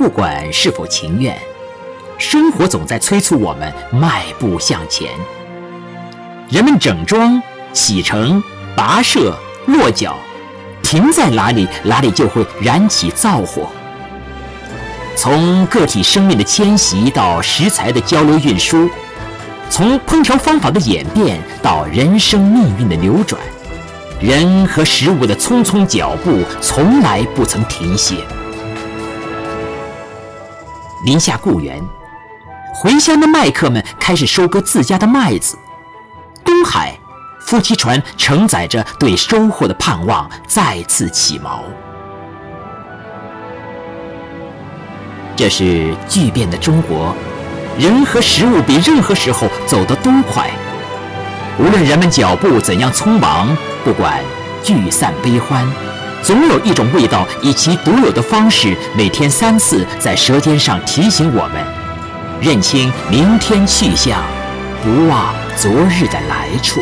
不管是否情愿，生活总在催促我们迈步向前。人们整装启程、跋涉、落脚，停在哪里，哪里就会燃起灶火。从个体生命的迁徙到食材的交流运输，从烹调方法的演变到人生命运的流转，人和食物的匆匆脚步从来不曾停歇。临下故园，回乡的麦客们开始收割自家的麦子。东海，夫妻船承载着对收获的盼望，再次起锚。这是巨变的中国，人和食物比任何时候走得都快。无论人们脚步怎样匆忙，不管聚散悲欢。总有一种味道，以其独有的方式，每天三次在舌尖上提醒我们：认清明天气象，不忘昨日的来处。